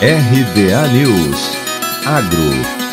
RBA News. Agro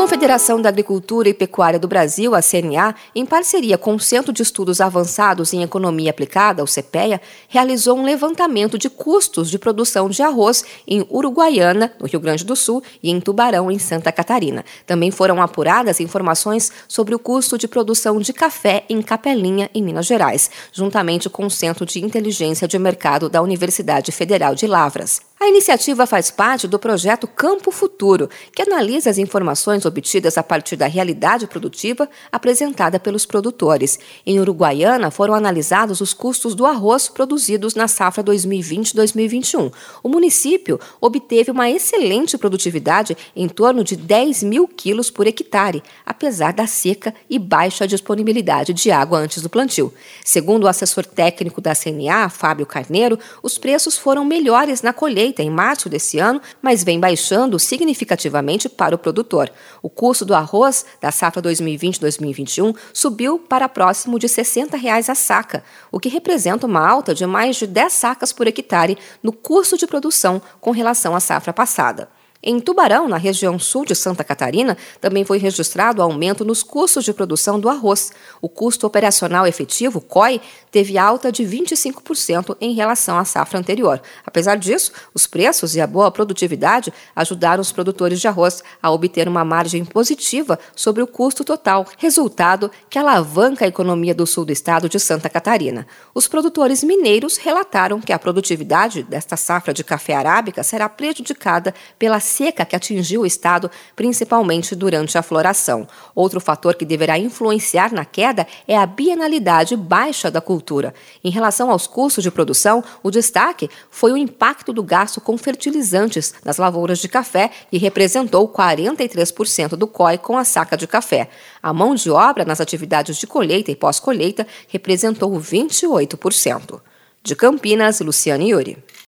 Confederação da Agricultura e Pecuária do Brasil, a CNA, em parceria com o Centro de Estudos Avançados em Economia Aplicada, o CPEA, realizou um levantamento de custos de produção de arroz em Uruguaiana, no Rio Grande do Sul, e em Tubarão, em Santa Catarina. Também foram apuradas informações sobre o custo de produção de café em Capelinha, em Minas Gerais, juntamente com o Centro de Inteligência de Mercado da Universidade Federal de Lavras. A iniciativa faz parte do projeto Campo Futuro, que analisa as informações obtidas a partir da realidade produtiva apresentada pelos produtores. Em Uruguaiana, foram analisados os custos do arroz produzidos na safra 2020-2021. O município obteve uma excelente produtividade em torno de 10 mil quilos por hectare, apesar da seca e baixa disponibilidade de água antes do plantio. Segundo o assessor técnico da CNA, Fábio Carneiro, os preços foram melhores na colheita em março desse ano, mas vem baixando significativamente para o produtor. O custo do arroz da safra 2020-2021 subiu para próximo de 60 reais a saca, o que representa uma alta de mais de 10 sacas por hectare no custo de produção com relação à safra passada. Em Tubarão, na região sul de Santa Catarina, também foi registrado aumento nos custos de produção do arroz. O custo operacional efetivo, COI, teve alta de 25% em relação à safra anterior. Apesar disso, os preços e a boa produtividade ajudaram os produtores de arroz a obter uma margem positiva sobre o custo total, resultado que alavanca a economia do sul do estado de Santa Catarina. Os produtores mineiros relataram que a produtividade desta safra de café arábica será prejudicada pela seca que atingiu o estado, principalmente durante a floração. Outro fator que deverá influenciar na queda é a bienalidade baixa da cultura. Em relação aos custos de produção, o destaque foi o impacto do gasto com fertilizantes nas lavouras de café, que representou 43% do COI com a saca de café. A mão de obra nas atividades de colheita e pós-colheita representou 28%. De Campinas, Luciane Yuri.